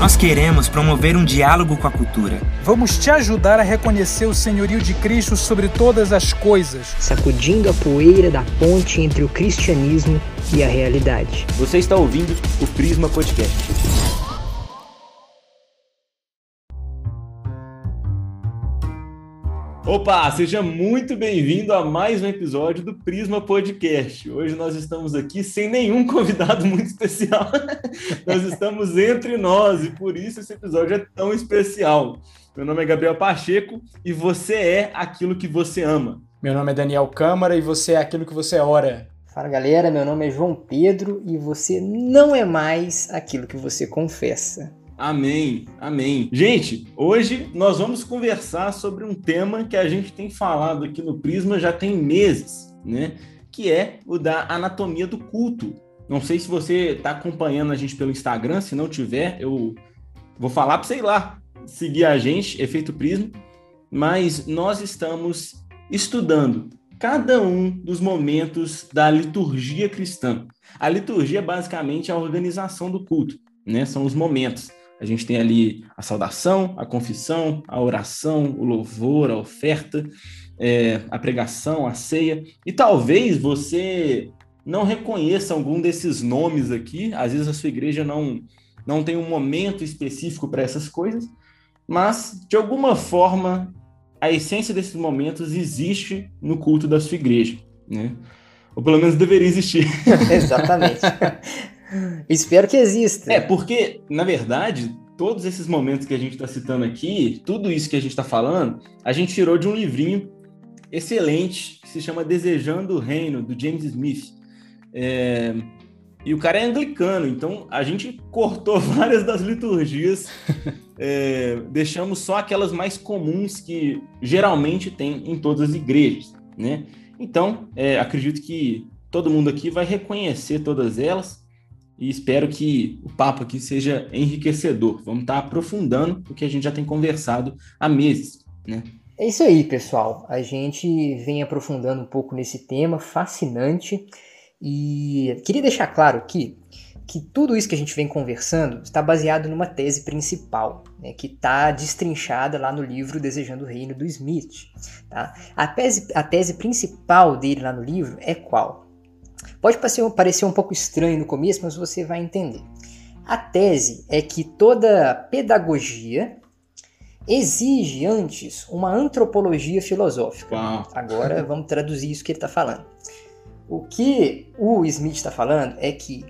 Nós queremos promover um diálogo com a cultura. Vamos te ajudar a reconhecer o senhorio de Cristo sobre todas as coisas, sacudindo a poeira da ponte entre o cristianismo e a realidade. Você está ouvindo o Prisma Podcast. Opa, seja muito bem-vindo a mais um episódio do Prisma Podcast. Hoje nós estamos aqui sem nenhum convidado muito especial. nós estamos entre nós e por isso esse episódio é tão especial. Meu nome é Gabriel Pacheco e você é aquilo que você ama. Meu nome é Daniel Câmara e você é aquilo que você ora. Fala galera, meu nome é João Pedro e você não é mais aquilo que você confessa. Amém, amém. Gente, hoje nós vamos conversar sobre um tema que a gente tem falado aqui no Prisma já tem meses, né? Que é o da anatomia do culto. Não sei se você está acompanhando a gente pelo Instagram, se não tiver, eu vou falar para sei lá, seguir a gente, Efeito Prisma, mas nós estamos estudando cada um dos momentos da liturgia cristã. A liturgia é basicamente a organização do culto, né? São os momentos. A gente tem ali a saudação, a confissão, a oração, o louvor, a oferta, é, a pregação, a ceia. E talvez você não reconheça algum desses nomes aqui. Às vezes a sua igreja não, não tem um momento específico para essas coisas, mas de alguma forma a essência desses momentos existe no culto da sua igreja, né? Ou pelo menos deveria existir. Exatamente. Espero que exista. É, porque, na verdade, todos esses momentos que a gente está citando aqui, tudo isso que a gente está falando, a gente tirou de um livrinho excelente que se chama Desejando o Reino, do James Smith. É... E o cara é anglicano, então a gente cortou várias das liturgias, é... deixamos só aquelas mais comuns que geralmente tem em todas as igrejas, né? Então, é, acredito que todo mundo aqui vai reconhecer todas elas e espero que o papo aqui seja enriquecedor. Vamos estar aprofundando o que a gente já tem conversado há meses, né? É isso aí, pessoal. A gente vem aprofundando um pouco nesse tema fascinante e queria deixar claro aqui que tudo isso que a gente vem conversando está baseado numa tese principal, né, que está destrinchada lá no livro Desejando o Reino do Smith. Tá? A, tese, a tese principal dele lá no livro é qual? Pode parecer um pouco estranho no começo, mas você vai entender. A tese é que toda pedagogia exige antes uma antropologia filosófica. Uau. Agora vamos traduzir isso que ele está falando. O que o Smith está falando é que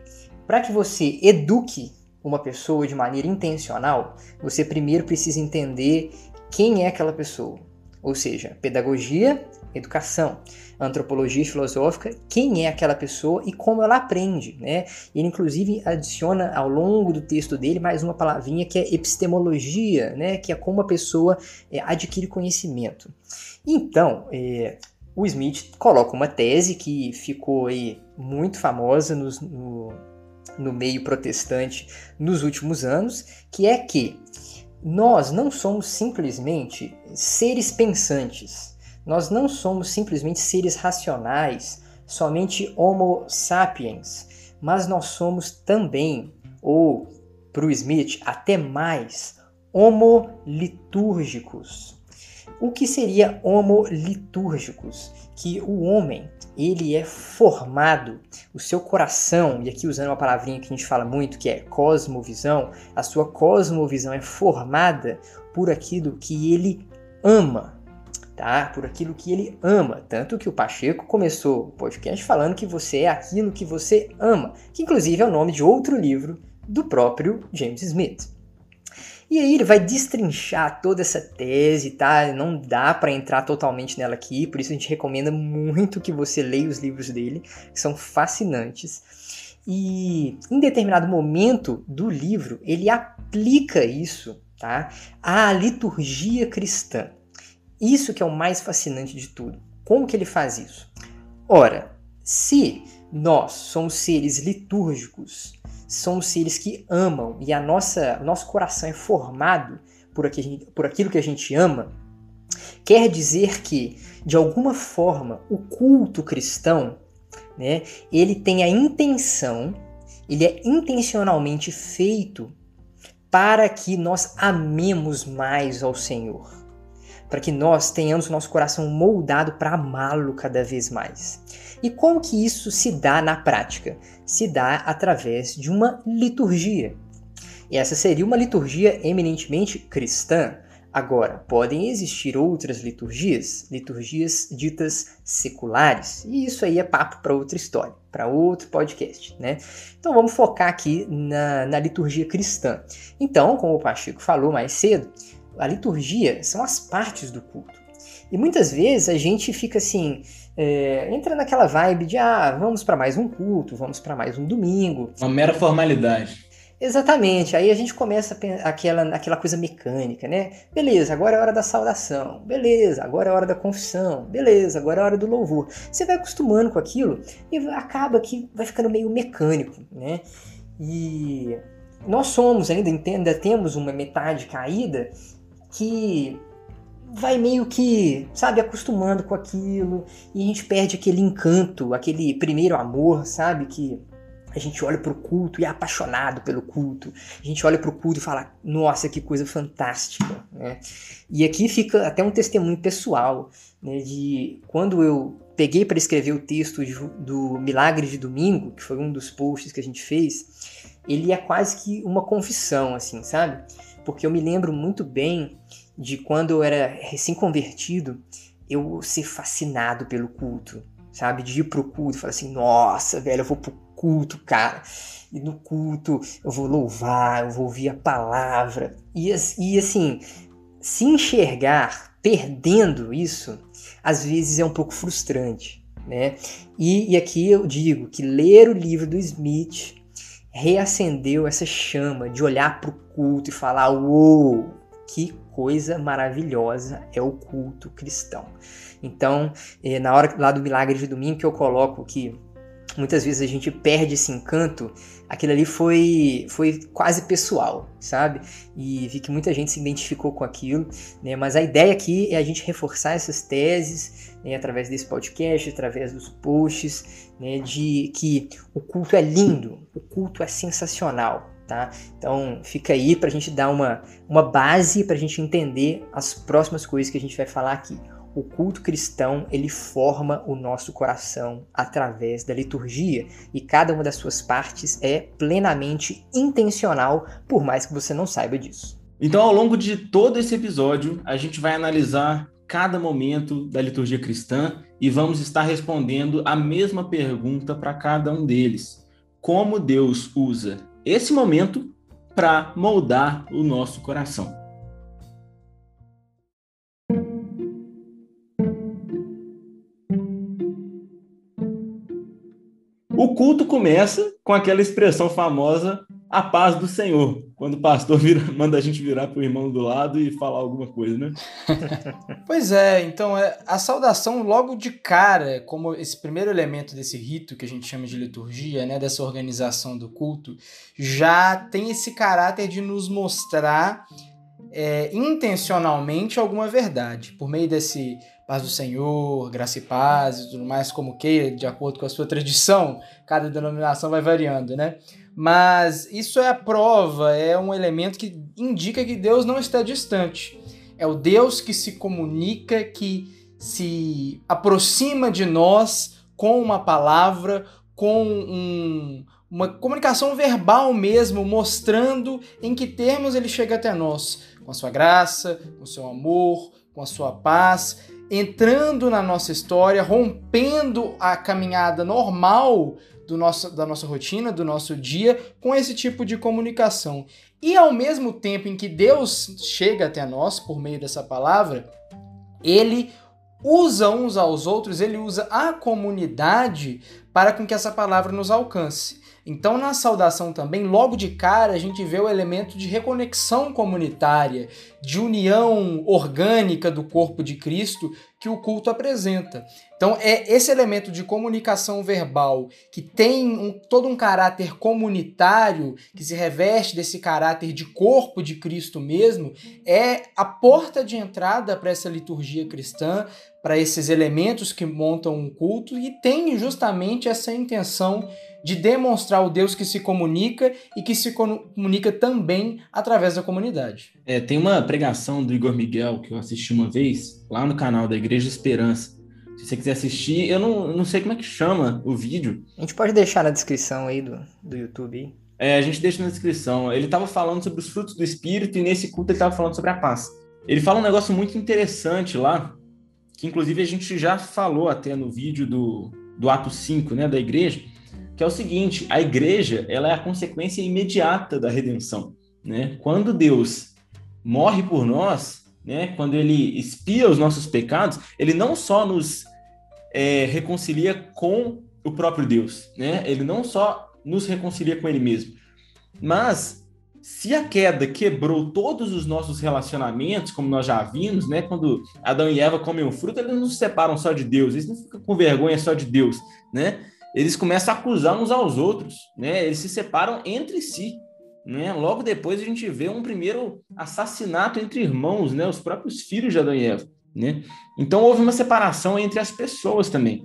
para que você eduque uma pessoa de maneira intencional, você primeiro precisa entender quem é aquela pessoa. Ou seja, pedagogia, educação antropologia filosófica, quem é aquela pessoa e como ela aprende, né? Ele inclusive adiciona ao longo do texto dele mais uma palavrinha que é epistemologia, né? Que é como a pessoa é, adquire conhecimento. Então, é, o Smith coloca uma tese que ficou aí muito famosa nos, no, no meio protestante nos últimos anos, que é que nós não somos simplesmente seres pensantes. Nós não somos simplesmente seres racionais, somente Homo sapiens, mas nós somos também, ou para o Smith, até mais, Homo litúrgicos. O que seria Homo litúrgicos? Que o homem ele é formado, o seu coração, e aqui usando uma palavrinha que a gente fala muito, que é cosmovisão, a sua cosmovisão é formada por aquilo que ele ama, tá? Por aquilo que ele ama. Tanto que o Pacheco começou o podcast falando que você é aquilo que você ama, que inclusive é o nome de outro livro do próprio James Smith. E aí ele vai destrinchar toda essa tese, tá? Não dá para entrar totalmente nela aqui, por isso a gente recomenda muito que você leia os livros dele, que são fascinantes. E em determinado momento do livro, ele aplica isso, tá? À liturgia cristã. Isso que é o mais fascinante de tudo. Como que ele faz isso? Ora, se nós somos seres litúrgicos, somos seres que amam e a nossa nosso coração é formado por aquilo, por aquilo que a gente ama, quer dizer que de alguma forma o culto cristão né? Ele tem a intenção, ele é intencionalmente feito para que nós amemos mais ao Senhor, para que nós tenhamos o nosso coração moldado para amá-lo cada vez mais. E como que isso se dá na prática? Se dá através de uma liturgia. E essa seria uma liturgia eminentemente cristã. Agora, podem existir outras liturgias, liturgias ditas seculares, e isso aí é papo para outra história, para outro podcast, né? Então vamos focar aqui na, na liturgia cristã. Então, como o Pacheco falou mais cedo, a liturgia são as partes do culto. E muitas vezes a gente fica assim, é, entra naquela vibe de ah, vamos para mais um culto, vamos para mais um domingo. Uma mera formalidade. Exatamente, aí a gente começa aquela, aquela coisa mecânica, né? Beleza, agora é hora da saudação, beleza, agora é hora da confissão, beleza, agora é hora do louvor. Você vai acostumando com aquilo e acaba que vai ficando meio mecânico, né? E nós somos ainda, ainda temos uma metade caída que vai meio que, sabe, acostumando com aquilo e a gente perde aquele encanto, aquele primeiro amor, sabe, que a gente olha para o culto e é apaixonado pelo culto. A gente olha para o culto e fala, nossa, que coisa fantástica. Né? E aqui fica até um testemunho pessoal né, de quando eu peguei para escrever o texto de, do Milagre de Domingo, que foi um dos posts que a gente fez, ele é quase que uma confissão, assim, sabe? Porque eu me lembro muito bem de quando eu era recém-convertido, eu ser fascinado pelo culto, sabe? De ir pro culto falar assim, nossa, velho, eu vou pro culto, cara. E no culto eu vou louvar, eu vou ouvir a palavra. E, e assim, se enxergar perdendo isso, às vezes é um pouco frustrante, né? E, e aqui eu digo que ler o livro do Smith reacendeu essa chama de olhar para o culto e falar: uou, que coisa maravilhosa é o culto cristão. Então, eh, na hora lá do milagre de domingo que eu coloco que muitas vezes a gente perde esse encanto, aquilo ali foi, foi quase pessoal, sabe? E vi que muita gente se identificou com aquilo, né? Mas a ideia aqui é a gente reforçar essas teses, né? através desse podcast, através dos posts, né? De que o culto é lindo, o culto é sensacional, Tá? Então fica aí para a gente dar uma, uma base para a gente entender as próximas coisas que a gente vai falar aqui o culto cristão ele forma o nosso coração através da liturgia e cada uma das suas partes é plenamente intencional, por mais que você não saiba disso. Então, ao longo de todo esse episódio, a gente vai analisar cada momento da liturgia cristã e vamos estar respondendo a mesma pergunta para cada um deles: como Deus usa esse momento para moldar o nosso coração. O culto começa com aquela expressão famosa, a paz do Senhor, quando o pastor vira, manda a gente virar para o irmão do lado e falar alguma coisa, né? pois é, então é, a saudação logo de cara, como esse primeiro elemento desse rito que a gente chama de liturgia, né, dessa organização do culto, já tem esse caráter de nos mostrar é, intencionalmente alguma verdade, por meio desse paz do Senhor, graça e paz e tudo mais, como queira, de acordo com a sua tradição, cada denominação vai variando, né? Mas isso é a prova, é um elemento que indica que Deus não está distante. É o Deus que se comunica, que se aproxima de nós com uma palavra, com um, uma comunicação verbal mesmo, mostrando em que termos ele chega até nós, com a sua graça, com o seu amor, com a sua paz entrando na nossa história, rompendo a caminhada normal do nosso, da nossa rotina, do nosso dia, com esse tipo de comunicação. E ao mesmo tempo em que Deus chega até nós por meio dessa palavra, ele usa uns aos outros, ele usa a comunidade para com que essa palavra nos alcance. Então, na saudação também, logo de cara, a gente vê o elemento de reconexão comunitária, de união orgânica do corpo de Cristo que o culto apresenta. Então, é esse elemento de comunicação verbal que tem um, todo um caráter comunitário, que se reveste desse caráter de corpo de Cristo mesmo, é a porta de entrada para essa liturgia cristã, para esses elementos que montam um culto e tem justamente essa intenção de demonstrar o Deus que se comunica e que se comunica também através da comunidade. É, tem uma pregação do Igor Miguel que eu assisti uma vez lá no canal da Igreja Esperança. Se você quiser assistir, eu não, não sei como é que chama o vídeo. A gente pode deixar na descrição aí do, do YouTube. É, a gente deixa na descrição. Ele estava falando sobre os frutos do Espírito e nesse culto ele estava falando sobre a paz. Ele fala um negócio muito interessante lá, que inclusive a gente já falou até no vídeo do, do Ato 5, né, da igreja, que é o seguinte: a igreja ela é a consequência imediata da redenção. Né? Quando Deus morre por nós, né? quando ele expia os nossos pecados, ele não só nos é, reconcilia com o próprio Deus, né? ele não só nos reconcilia com ele mesmo, mas se a queda quebrou todos os nossos relacionamentos, como nós já vimos, né? Quando Adão e Eva comem o fruto, eles não se separam só de Deus, eles não ficam com vergonha só de Deus, né? Eles começam a acusar uns aos outros, né? Eles se separam entre si, né? Logo depois a gente vê um primeiro assassinato entre irmãos, né? Os próprios filhos de Adão e Eva, né? Então houve uma separação entre as pessoas também.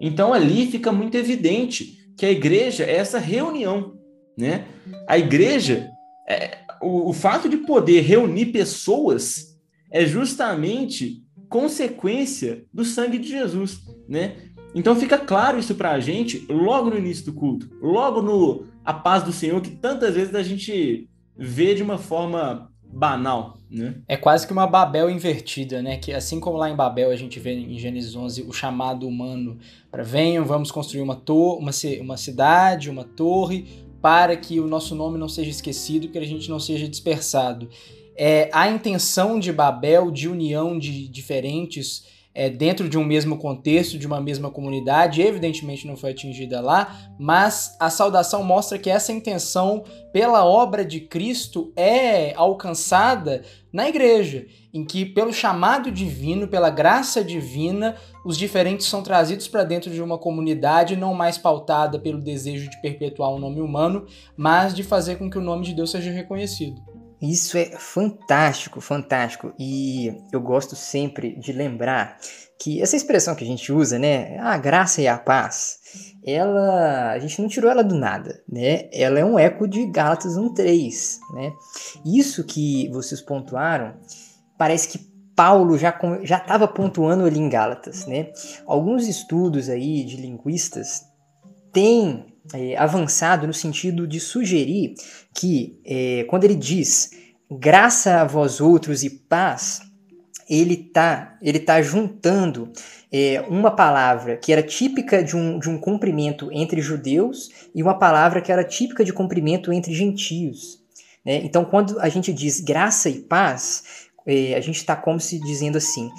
Então ali fica muito evidente que a igreja é essa reunião, né? A igreja, é, o, o fato de poder reunir pessoas é justamente consequência do sangue de Jesus, né? Então fica claro isso para a gente logo no início do culto, logo no a paz do Senhor que tantas vezes a gente vê de uma forma banal, né? É quase que uma Babel invertida, né? Que assim como lá em Babel a gente vê em Gênesis 11 o chamado humano para venham, vamos construir uma uma, uma cidade, uma torre para que o nosso nome não seja esquecido, que a gente não seja dispersado. É, a intenção de Babel, de união de diferentes é, dentro de um mesmo contexto, de uma mesma comunidade, evidentemente não foi atingida lá, mas a saudação mostra que essa intenção pela obra de Cristo é alcançada na igreja, em que, pelo chamado divino, pela graça divina, os diferentes são trazidos para dentro de uma comunidade não mais pautada pelo desejo de perpetuar o um nome humano, mas de fazer com que o nome de Deus seja reconhecido. Isso é fantástico, fantástico. E eu gosto sempre de lembrar que essa expressão que a gente usa, né, a graça e a paz, ela, a gente não tirou ela do nada, né? Ela é um eco de Gálatas 1:3, né? Isso que vocês pontuaram, parece que Paulo já já estava pontuando ali em Gálatas, né? Alguns estudos aí de linguistas têm é, avançado no sentido de sugerir que, é, quando ele diz graça a vós outros e paz, ele tá, ele tá juntando é, uma palavra que era típica de um, de um cumprimento entre judeus e uma palavra que era típica de cumprimento entre gentios. Né? Então, quando a gente diz graça e paz, é, a gente está como se dizendo assim: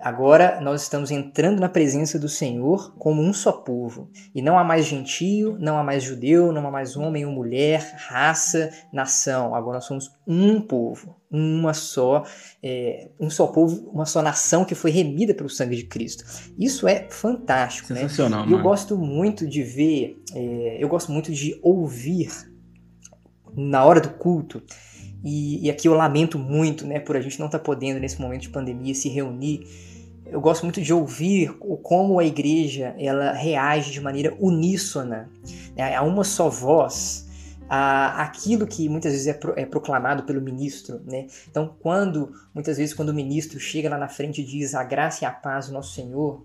Agora nós estamos entrando na presença do Senhor como um só povo. E não há mais gentio, não há mais judeu, não há mais homem ou mulher, raça, nação. Agora nós somos um povo, uma só, é, um só povo, uma só nação que foi remida pelo sangue de Cristo. Isso é fantástico, né? Sensacional, né? E eu gosto muito de ver, é, eu gosto muito de ouvir na hora do culto e, e, aqui eu lamento muito, né, por a gente não estar tá podendo nesse momento de pandemia se reunir. Eu gosto muito de ouvir como a igreja ela reage de maneira uníssona, né, a uma só voz, a aquilo que muitas vezes é, pro, é, proclamado pelo ministro, né? Então, quando muitas vezes quando o ministro chega lá na frente e diz a graça e a paz do nosso Senhor,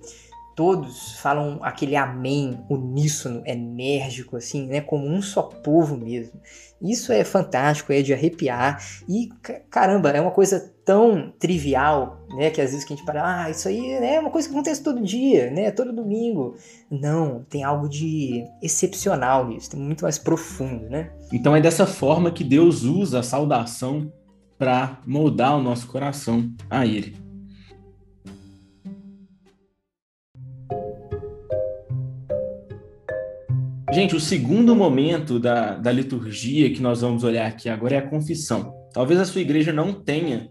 todos falam aquele amém uníssono, enérgico, assim, né? Como um só povo mesmo. Isso é fantástico, é de arrepiar. E, caramba, é uma coisa tão trivial, né? Que às vezes que a gente para, ah, isso aí né, é uma coisa que acontece todo dia, né? Todo domingo. Não, tem algo de excepcional nisso, tem muito mais profundo, né? Então é dessa forma que Deus usa a saudação para moldar o nosso coração a Ele. Gente, o segundo momento da, da liturgia que nós vamos olhar aqui agora é a confissão. Talvez a sua igreja não tenha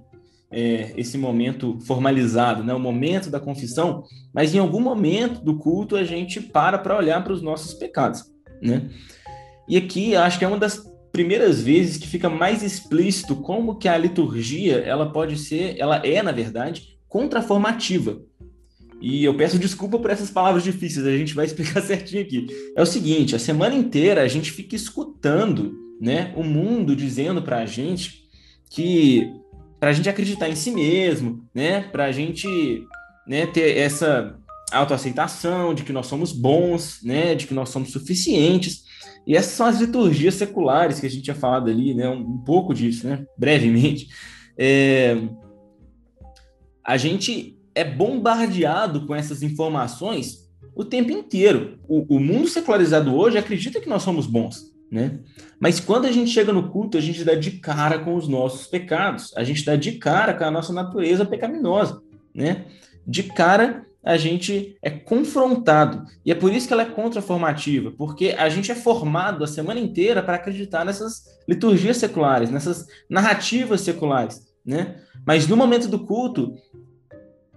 é, esse momento formalizado, né? o momento da confissão, mas em algum momento do culto a gente para para olhar para os nossos pecados. Né? E aqui acho que é uma das primeiras vezes que fica mais explícito como que a liturgia ela pode ser, ela é, na verdade, contraformativa. E eu peço desculpa por essas palavras difíceis, a gente vai explicar certinho aqui. É o seguinte, a semana inteira a gente fica escutando né, o mundo dizendo para a gente que para a gente acreditar em si mesmo, né? Para a gente né, ter essa autoaceitação de que nós somos bons, né? De que nós somos suficientes. E essas são as liturgias seculares que a gente tinha falado ali, né? Um, pouco disso, né? Brevemente. É... A gente é bombardeado com essas informações o tempo inteiro. O, o mundo secularizado hoje acredita que nós somos bons, né? Mas quando a gente chega no culto, a gente dá de cara com os nossos pecados, a gente dá de cara com a nossa natureza pecaminosa, né? De cara a gente é confrontado. E é por isso que ela é contraformativa, porque a gente é formado a semana inteira para acreditar nessas liturgias seculares, nessas narrativas seculares, né? Mas no momento do culto,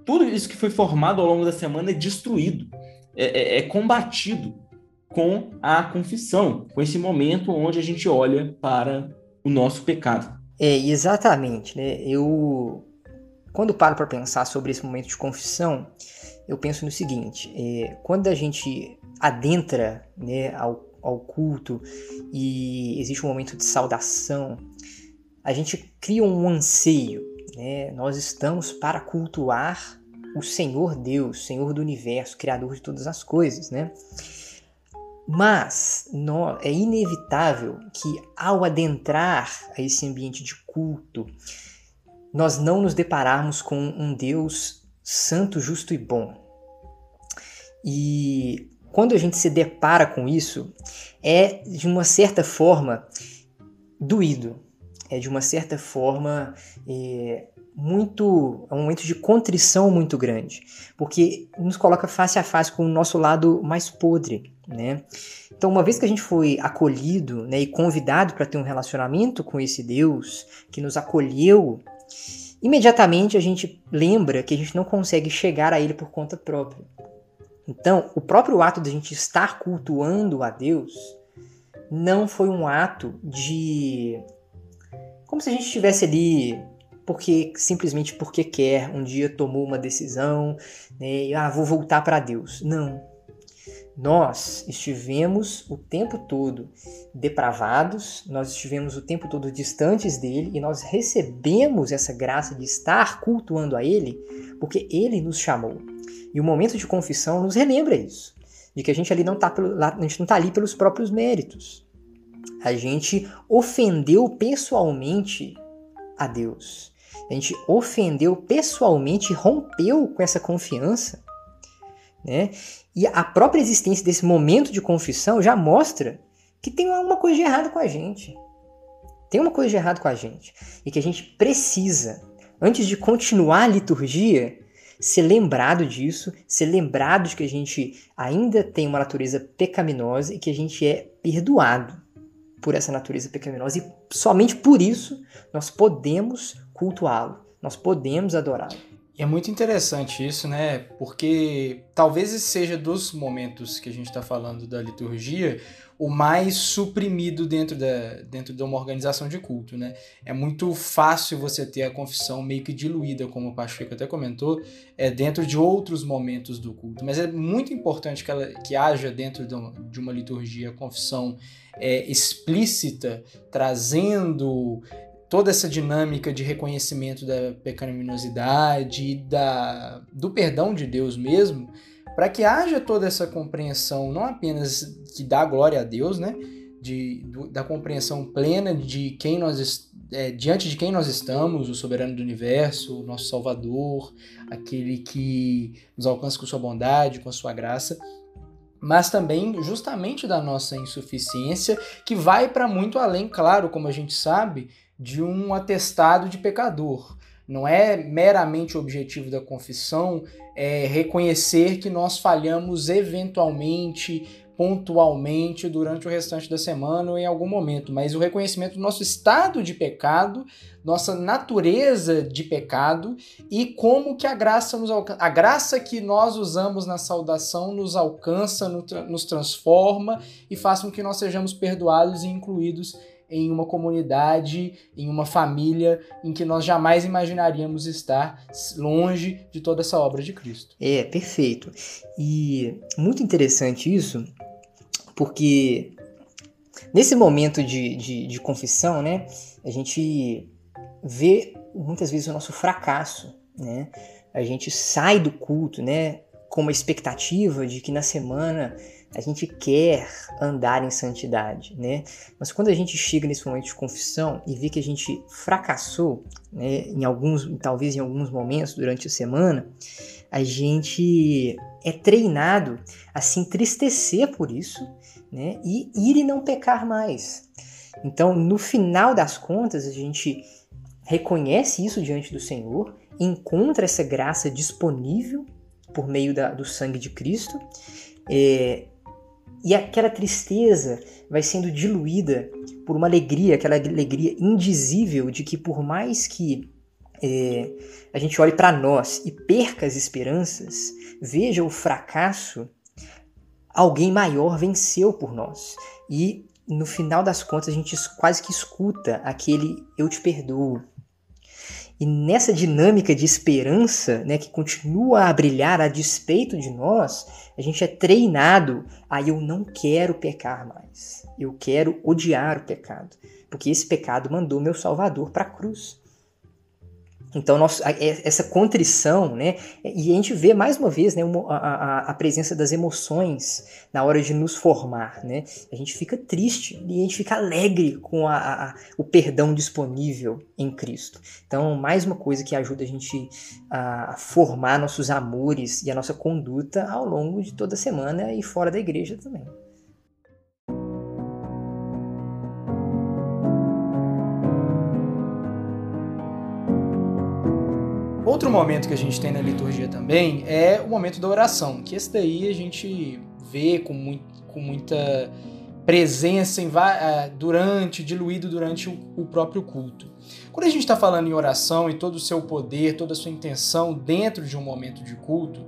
tudo isso que foi formado ao longo da semana é destruído, é, é, é combatido com a confissão, com esse momento onde a gente olha para o nosso pecado. É, exatamente, né? Eu, quando paro para pensar sobre esse momento de confissão, eu penso no seguinte: é, quando a gente adentra né, ao, ao culto e existe um momento de saudação, a gente cria um anseio. Né? Nós estamos para cultuar o Senhor Deus, Senhor do universo, Criador de todas as coisas, né? Mas é inevitável que ao adentrar a esse ambiente de culto, nós não nos depararmos com um Deus santo, justo e bom. E quando a gente se depara com isso, é de uma certa forma doído, é de uma certa forma é, muito. É um momento de contrição muito grande, porque nos coloca face a face com o nosso lado mais podre, né? Então, uma vez que a gente foi acolhido né, e convidado para ter um relacionamento com esse Deus que nos acolheu, imediatamente a gente lembra que a gente não consegue chegar a Ele por conta própria. Então, o próprio ato de a gente estar cultuando a Deus não foi um ato de. Como se a gente estivesse ali porque simplesmente porque quer, um dia tomou uma decisão, né, ah, vou voltar para Deus. Não. Nós estivemos o tempo todo depravados, nós estivemos o tempo todo distantes dele e nós recebemos essa graça de estar cultuando a ele porque ele nos chamou. E o momento de confissão nos relembra isso, de que a gente ali não está a gente não tá ali pelos próprios méritos. A gente ofendeu pessoalmente a Deus. A gente ofendeu pessoalmente, rompeu com essa confiança, né? E a própria existência desse momento de confissão já mostra que tem alguma coisa de errado com a gente. Tem uma coisa de errado com a gente. E que a gente precisa, antes de continuar a liturgia, ser lembrado disso, ser lembrado de que a gente ainda tem uma natureza pecaminosa e que a gente é perdoado por essa natureza pecaminosa. E somente por isso nós podemos cultuá-lo, nós podemos adorá-lo. E é muito interessante isso, né? Porque talvez esse seja dos momentos que a gente está falando da liturgia o mais suprimido dentro, da, dentro de uma organização de culto, né? É muito fácil você ter a confissão meio que diluída, como o Pacheco até comentou, é, dentro de outros momentos do culto. Mas é muito importante que, ela, que haja dentro de uma liturgia a confissão é, explícita, trazendo toda essa dinâmica de reconhecimento da pecaminosidade e da, do perdão de Deus mesmo, para que haja toda essa compreensão, não apenas que dá glória a Deus, né? De, do, da compreensão plena de quem nós é, diante de quem nós estamos, o soberano do universo, o nosso Salvador, aquele que nos alcança com sua bondade, com sua graça, mas também justamente da nossa insuficiência, que vai para muito além, claro, como a gente sabe, de um atestado de pecador. Não é meramente o objetivo da confissão é reconhecer que nós falhamos eventualmente pontualmente durante o restante da semana ou em algum momento, mas o reconhecimento do nosso estado de pecado, nossa natureza de pecado e como que a graça nos a graça que nós usamos na saudação nos alcança, nos transforma e faz com que nós sejamos perdoados e incluídos em uma comunidade, em uma família em que nós jamais imaginaríamos estar longe de toda essa obra de Cristo. É, perfeito. E muito interessante isso, porque nesse momento de, de, de confissão, né, a gente vê muitas vezes o nosso fracasso, né? A gente sai do culto, né, com uma expectativa de que na semana a gente quer andar em santidade, né? Mas quando a gente chega nesse momento de confissão e vê que a gente fracassou, né, em alguns, talvez em alguns momentos durante a semana, a gente é treinado a se entristecer por isso, né, e ir e não pecar mais. Então, no final das contas, a gente reconhece isso diante do Senhor, encontra essa graça disponível por meio da, do sangue de Cristo, é, e aquela tristeza vai sendo diluída por uma alegria, aquela alegria indizível de que por mais que é, a gente olhe para nós e perca as esperanças, veja o fracasso, alguém maior venceu por nós. E no final das contas a gente quase que escuta aquele eu te perdoo, e nessa dinâmica de esperança, né, que continua a brilhar a despeito de nós, a gente é treinado a eu não quero pecar mais. Eu quero odiar o pecado, porque esse pecado mandou meu Salvador para a cruz. Então, nosso, essa contrição, né? E a gente vê mais uma vez né, a, a, presença das emoções na hora de nos formar, né? A gente fica triste e a gente fica alegre com a, a, o perdão disponível em Cristo. Então, mais uma coisa que ajuda a gente a formar nossos amores e a nossa conduta ao longo de toda a semana e fora da igreja também. Outro momento que a gente tem na liturgia também é o momento da oração, que esse daí a gente vê com, muito, com muita presença em, é, durante, diluído durante o, o próprio culto. Quando a gente está falando em oração e todo o seu poder, toda a sua intenção dentro de um momento de culto,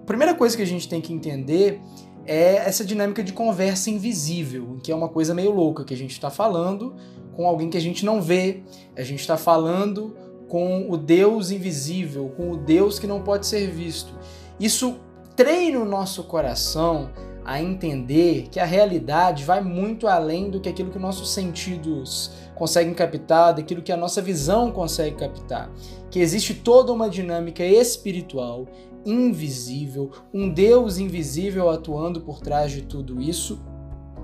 a primeira coisa que a gente tem que entender é essa dinâmica de conversa invisível, que é uma coisa meio louca, que a gente está falando com alguém que a gente não vê, a gente está falando com o Deus invisível, com o Deus que não pode ser visto. Isso treina o nosso coração a entender que a realidade vai muito além do que aquilo que nossos sentidos conseguem captar, daquilo que a nossa visão consegue captar. Que existe toda uma dinâmica espiritual, invisível, um Deus invisível atuando por trás de tudo isso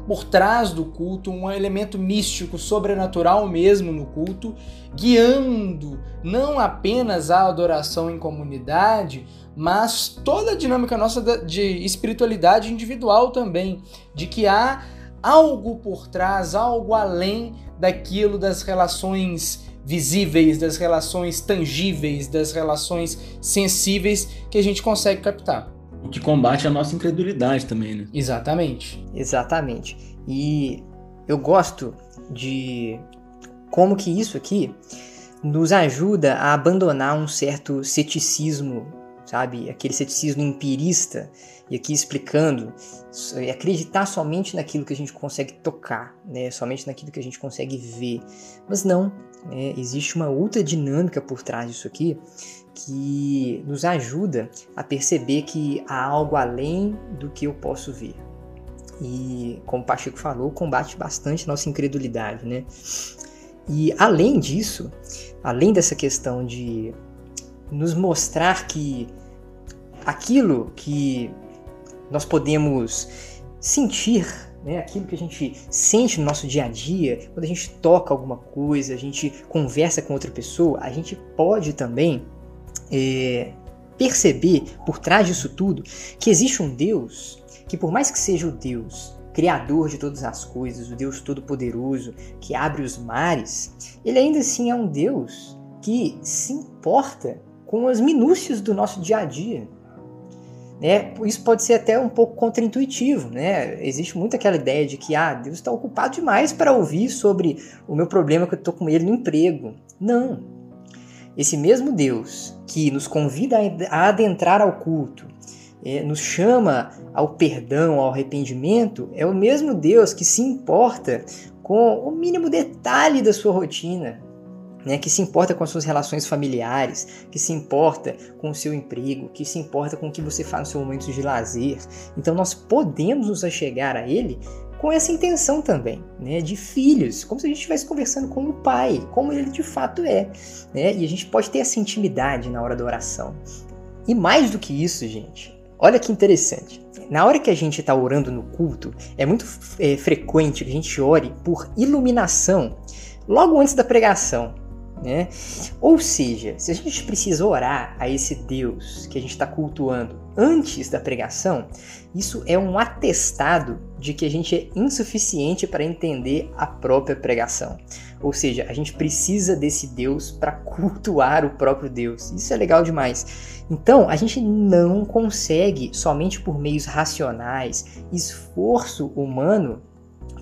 por trás do culto, um elemento místico, sobrenatural mesmo no culto, guiando não apenas a adoração em comunidade, mas toda a dinâmica nossa de espiritualidade individual também, de que há algo por trás, algo além daquilo das relações visíveis, das relações tangíveis, das relações sensíveis que a gente consegue captar. O que combate a nossa incredulidade também, né? Exatamente. Exatamente. E eu gosto de como que isso aqui nos ajuda a abandonar um certo ceticismo, sabe? Aquele ceticismo empirista, e aqui explicando, acreditar somente naquilo que a gente consegue tocar, né? somente naquilo que a gente consegue ver. Mas não, né? existe uma outra dinâmica por trás disso aqui que nos ajuda a perceber que há algo além do que eu posso ver. E, como o Pacheco falou, combate bastante a nossa incredulidade, né? E além disso, além dessa questão de nos mostrar que aquilo que nós podemos sentir, né, aquilo que a gente sente no nosso dia a dia, quando a gente toca alguma coisa, a gente conversa com outra pessoa, a gente pode também é, perceber por trás disso tudo que existe um Deus que, por mais que seja o Deus criador de todas as coisas, o Deus todo-poderoso que abre os mares, ele ainda assim é um Deus que se importa com as minúcias do nosso dia a dia. Né? Isso pode ser até um pouco contraintuitivo, né? Existe muito aquela ideia de que ah, Deus está ocupado demais para ouvir sobre o meu problema que eu estou com ele no emprego. Não. Esse mesmo Deus que nos convida a adentrar ao culto, é, nos chama ao perdão, ao arrependimento, é o mesmo Deus que se importa com o mínimo detalhe da sua rotina, né, que se importa com as suas relações familiares, que se importa com o seu emprego, que se importa com o que você faz no seu momento de lazer. Então nós podemos nos achegar a Ele com essa intenção também, né, de filhos, como se a gente estivesse conversando com o pai, como ele de fato é, né, e a gente pode ter essa intimidade na hora da oração. E mais do que isso, gente, olha que interessante. Na hora que a gente está orando no culto, é muito é, frequente que a gente ore por iluminação logo antes da pregação. Né? Ou seja, se a gente precisa orar a esse Deus que a gente está cultuando antes da pregação, isso é um atestado de que a gente é insuficiente para entender a própria pregação. Ou seja, a gente precisa desse Deus para cultuar o próprio Deus. Isso é legal demais. Então, a gente não consegue somente por meios racionais, esforço humano,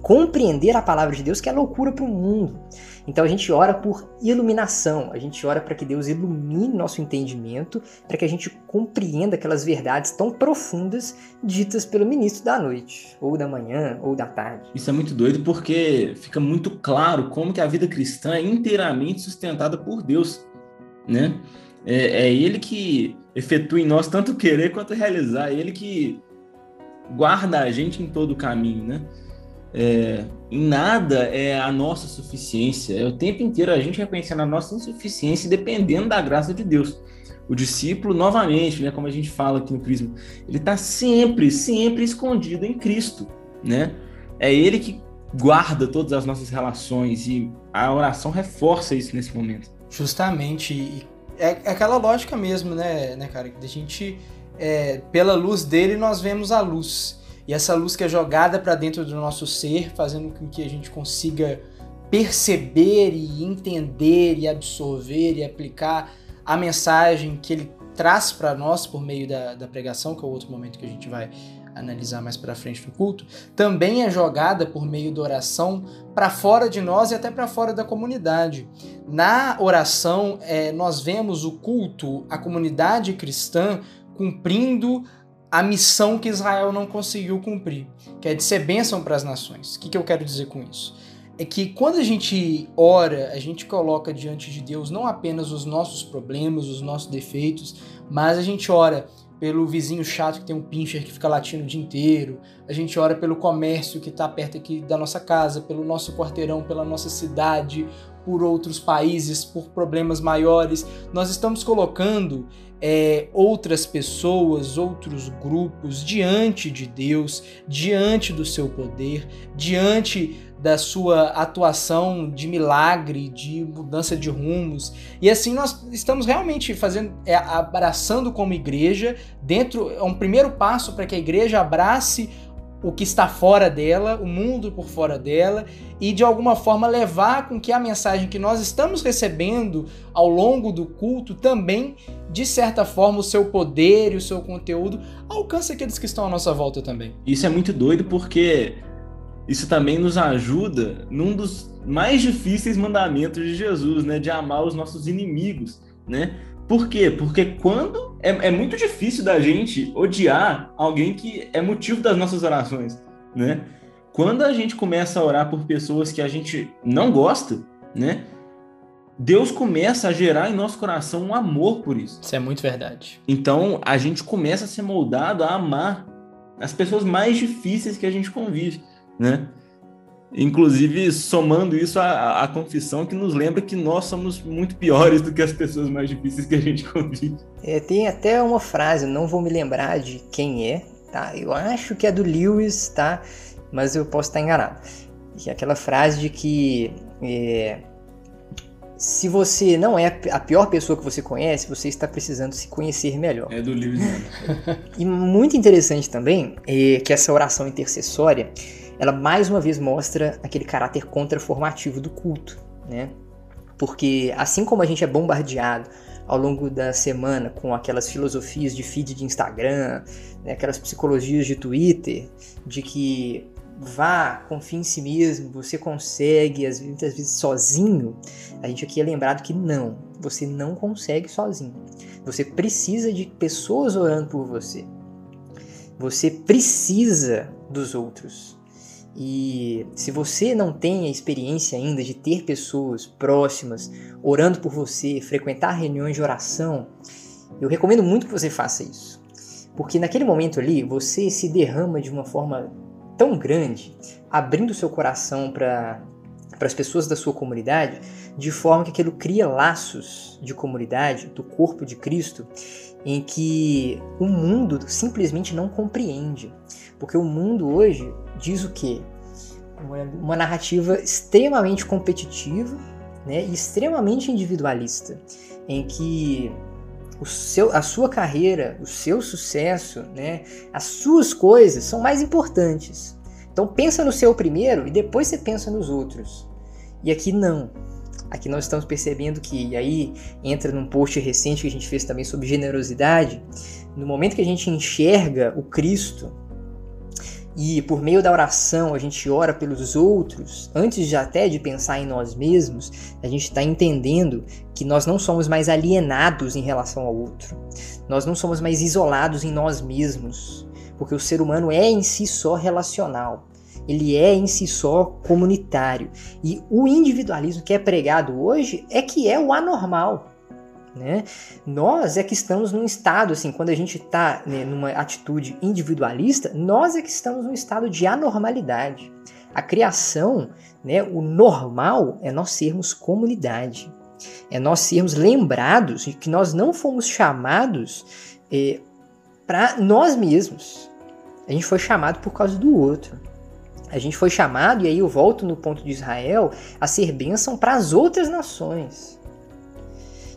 compreender a palavra de Deus, que é loucura para o mundo. Então a gente ora por iluminação, a gente ora para que Deus ilumine nosso entendimento, para que a gente compreenda aquelas verdades tão profundas ditas pelo ministro da noite, ou da manhã, ou da tarde. Isso é muito doido porque fica muito claro como que a vida cristã é inteiramente sustentada por Deus, né? É, é Ele que efetua em nós tanto querer quanto realizar, é Ele que guarda a gente em todo o caminho, né? É, em nada é a nossa suficiência. É o tempo inteiro a gente reconhecendo a nossa insuficiência dependendo da graça de Deus. O discípulo, novamente, né, como a gente fala aqui no Crisma, ele está sempre, sempre escondido em Cristo. Né? É ele que guarda todas as nossas relações e a oração reforça isso nesse momento. Justamente. É, é aquela lógica mesmo, né, né cara? Da gente, é, pela luz dele, nós vemos a luz. E essa luz que é jogada para dentro do nosso ser, fazendo com que a gente consiga perceber e entender e absorver e aplicar a mensagem que ele traz para nós por meio da, da pregação, que é o outro momento que a gente vai analisar mais para frente no culto, também é jogada por meio da oração para fora de nós e até para fora da comunidade. Na oração, é, nós vemos o culto, a comunidade cristã cumprindo a missão que Israel não conseguiu cumprir, que é de ser bênção para as nações. O que, que eu quero dizer com isso? É que quando a gente ora, a gente coloca diante de Deus não apenas os nossos problemas, os nossos defeitos, mas a gente ora pelo vizinho chato que tem um pincher que fica latindo o dia inteiro, a gente ora pelo comércio que está perto aqui da nossa casa, pelo nosso quarteirão, pela nossa cidade, por outros países, por problemas maiores. Nós estamos colocando é, outras pessoas, outros grupos diante de Deus, diante do seu poder, diante da sua atuação de milagre, de mudança de rumos. E assim nós estamos realmente fazendo, é, abraçando como igreja, dentro, é um primeiro passo para que a igreja abrace o que está fora dela, o mundo por fora dela, e de alguma forma levar com que a mensagem que nós estamos recebendo ao longo do culto também, de certa forma, o seu poder e o seu conteúdo alcance aqueles que estão à nossa volta também. Isso é muito doido porque isso também nos ajuda num dos mais difíceis mandamentos de Jesus, né, de amar os nossos inimigos, né? Por quê? Porque quando é, é muito difícil da gente odiar alguém que é motivo das nossas orações, né? Quando a gente começa a orar por pessoas que a gente não gosta, né? Deus começa a gerar em nosso coração um amor por isso. Isso é muito verdade. Então a gente começa a ser moldado a amar as pessoas mais difíceis que a gente convive, né? Inclusive, somando isso à, à confissão que nos lembra que nós somos muito piores do que as pessoas mais difíceis que a gente convive. É, tem até uma frase, não vou me lembrar de quem é, tá? Eu acho que é do Lewis, tá? Mas eu posso estar enganado. Que é aquela frase de que é, se você não é a pior pessoa que você conhece, você está precisando se conhecer melhor. É do Lewis. e muito interessante também é que essa oração intercessória ela mais uma vez mostra aquele caráter contraformativo do culto, né? Porque assim como a gente é bombardeado ao longo da semana com aquelas filosofias de feed de Instagram, né, aquelas psicologias de Twitter, de que vá, confie em si mesmo, você consegue, às vezes, muitas vezes sozinho, a gente aqui é lembrado que não, você não consegue sozinho. Você precisa de pessoas orando por você. Você precisa dos outros. E se você não tem a experiência ainda de ter pessoas próximas orando por você, frequentar reuniões de oração, eu recomendo muito que você faça isso. Porque naquele momento ali você se derrama de uma forma tão grande, abrindo seu coração para para as pessoas da sua comunidade, de forma que aquilo cria laços de comunidade, do corpo de Cristo, em que o mundo simplesmente não compreende. Porque o mundo hoje diz o quê? Uma narrativa extremamente competitiva né, e extremamente individualista, em que o seu, a sua carreira, o seu sucesso, né, as suas coisas são mais importantes. Então pensa no seu primeiro e depois você pensa nos outros. E aqui não. Aqui nós estamos percebendo que, e aí entra num post recente que a gente fez também sobre generosidade, no momento que a gente enxerga o Cristo e por meio da oração a gente ora pelos outros, antes de até de pensar em nós mesmos, a gente está entendendo que nós não somos mais alienados em relação ao outro. Nós não somos mais isolados em nós mesmos, porque o ser humano é em si só relacional. Ele é em si só comunitário. E o individualismo que é pregado hoje é que é o anormal. Né? Nós é que estamos num estado, assim, quando a gente está né, numa atitude individualista, nós é que estamos num estado de anormalidade. A criação, né, o normal é nós sermos comunidade, é nós sermos lembrados de que nós não fomos chamados é, para nós mesmos. A gente foi chamado por causa do outro. A gente foi chamado, e aí eu volto no ponto de Israel, a ser bênção para as outras nações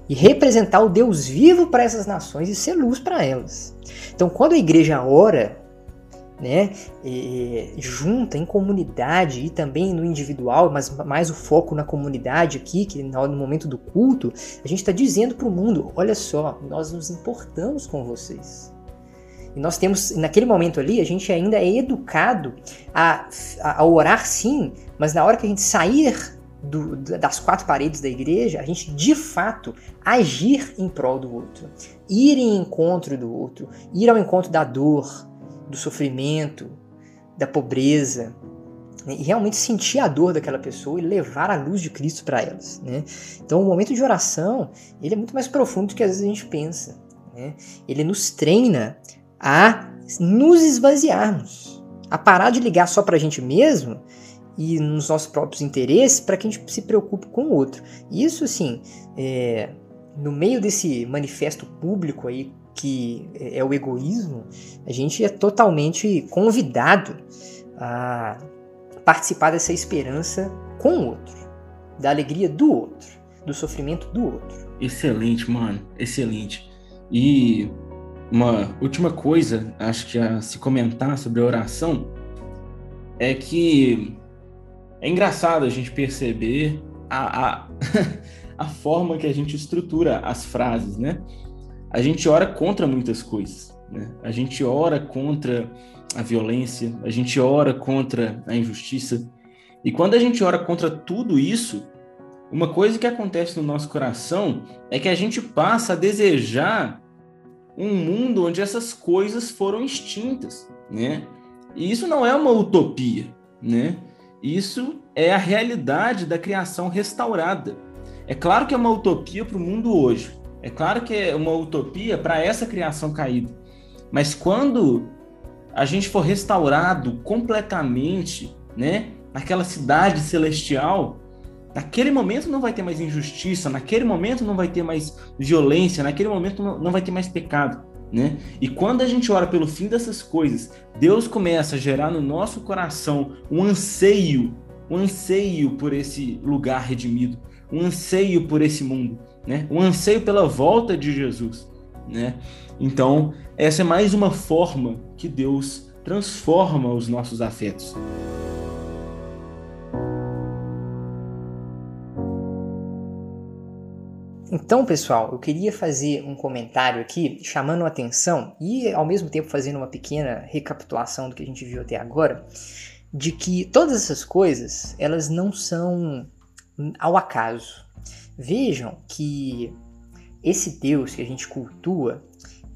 e representar o Deus vivo para essas nações e ser luz para elas. Então, quando a igreja ora, né, é, junta em comunidade e também no individual, mas mais o foco na comunidade aqui, que no momento do culto, a gente está dizendo para o mundo: olha só, nós nos importamos com vocês. E nós temos, naquele momento ali, a gente ainda é educado a, a, orar sim, mas na hora que a gente sair do, das quatro paredes da igreja, a gente de fato agir em prol do outro, ir em encontro do outro, ir ao encontro da dor, do sofrimento, da pobreza, né? e realmente sentir a dor daquela pessoa e levar a luz de Cristo para elas. Né? Então, o momento de oração ele é muito mais profundo do que às vezes a gente pensa. Né? Ele nos treina a nos esvaziarmos, a parar de ligar só para a gente mesmo e nos nossos próprios interesses para que a gente se preocupe com o outro. Isso, assim, é, no meio desse manifesto público aí que é o egoísmo, a gente é totalmente convidado a participar dessa esperança com o outro, da alegria do outro, do sofrimento do outro. Excelente, mano, excelente. E uma última coisa, acho que a se comentar sobre a oração é que é engraçado a gente perceber a, a, a forma que a gente estrutura as frases, né? A gente ora contra muitas coisas, né? A gente ora contra a violência, a gente ora contra a injustiça. E quando a gente ora contra tudo isso, uma coisa que acontece no nosso coração é que a gente passa a desejar um mundo onde essas coisas foram extintas, né? E isso não é uma utopia, né? Isso é a realidade da criação restaurada. É claro que é uma utopia para o mundo hoje. É claro que é uma utopia para essa criação caída. Mas quando a gente for restaurado completamente, né, naquela cidade celestial, Naquele momento não vai ter mais injustiça, naquele momento não vai ter mais violência, naquele momento não vai ter mais pecado. Né? E quando a gente ora pelo fim dessas coisas, Deus começa a gerar no nosso coração um anseio, um anseio por esse lugar redimido, um anseio por esse mundo, né? Um anseio pela volta de Jesus, né? Então, essa é mais uma forma que Deus transforma os nossos afetos. Então, pessoal, eu queria fazer um comentário aqui chamando a atenção e ao mesmo tempo fazendo uma pequena recapitulação do que a gente viu até agora, de que todas essas coisas, elas não são ao acaso. Vejam que esse Deus que a gente cultua,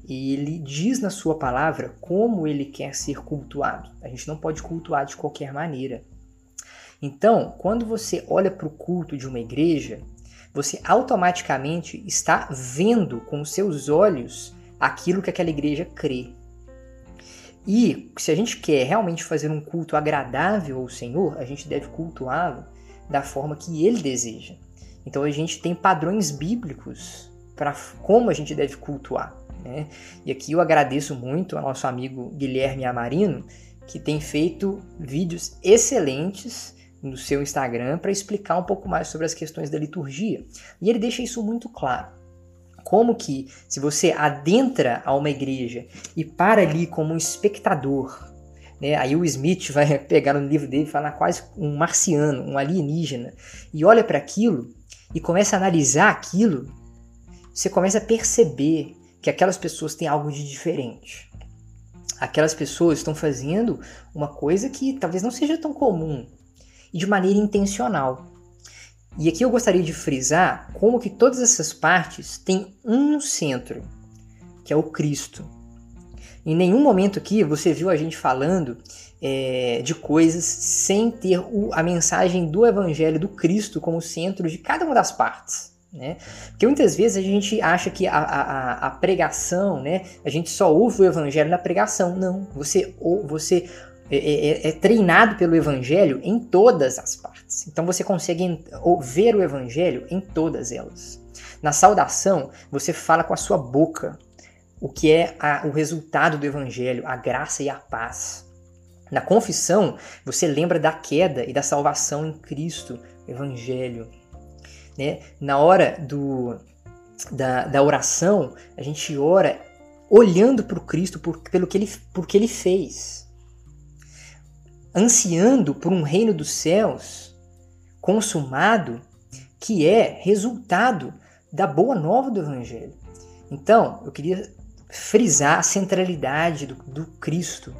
ele diz na sua palavra como ele quer ser cultuado. A gente não pode cultuar de qualquer maneira. Então, quando você olha para o culto de uma igreja, você automaticamente está vendo com os seus olhos aquilo que aquela igreja crê. E se a gente quer realmente fazer um culto agradável ao Senhor, a gente deve cultuá-lo da forma que ele deseja. Então a gente tem padrões bíblicos para como a gente deve cultuar. Né? E aqui eu agradeço muito ao nosso amigo Guilherme Amarino, que tem feito vídeos excelentes no seu Instagram para explicar um pouco mais sobre as questões da liturgia. E ele deixa isso muito claro. Como que, se você adentra a uma igreja e para ali como um espectador, né, aí o Smith vai pegar no livro dele e falar quase um marciano, um alienígena, e olha para aquilo e começa a analisar aquilo, você começa a perceber que aquelas pessoas têm algo de diferente. Aquelas pessoas estão fazendo uma coisa que talvez não seja tão comum e de maneira intencional. E aqui eu gostaria de frisar como que todas essas partes têm um centro, que é o Cristo. Em nenhum momento aqui você viu a gente falando é, de coisas sem ter o, a mensagem do Evangelho do Cristo como centro de cada uma das partes. Né? Porque muitas vezes a gente acha que a, a, a pregação, né, a gente só ouve o Evangelho na pregação. Não, você, ou, você é, é, é, é, treinado pelo Evangelho em todas as partes. Então você consegue ver o Evangelho em todas elas. Na saudação, você fala com a sua boca o que é a, o resultado do Evangelho, a graça e a paz. Na confissão, você lembra da queda e da salvação em Cristo, Evangelho. Né? Na hora do, da, da oração, a gente ora olhando para o Cristo por, pelo que ele, por que ele fez ansiando por um reino dos céus consumado, que é resultado da boa nova do Evangelho. Então, eu queria frisar a centralidade do, do Cristo,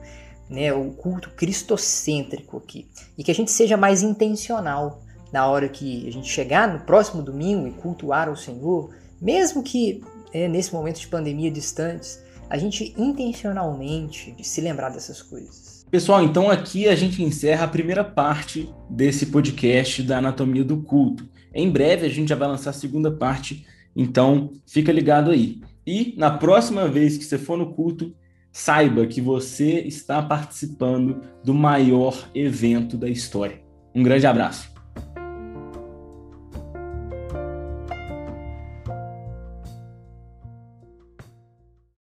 né, o culto cristocêntrico aqui, e que a gente seja mais intencional na hora que a gente chegar no próximo domingo e cultuar o Senhor, mesmo que é, nesse momento de pandemia distantes, a gente intencionalmente se lembrar dessas coisas. Pessoal, então aqui a gente encerra a primeira parte desse podcast da Anatomia do Culto. Em breve a gente já vai lançar a segunda parte, então fica ligado aí. E na próxima vez que você for no culto, saiba que você está participando do maior evento da história. Um grande abraço.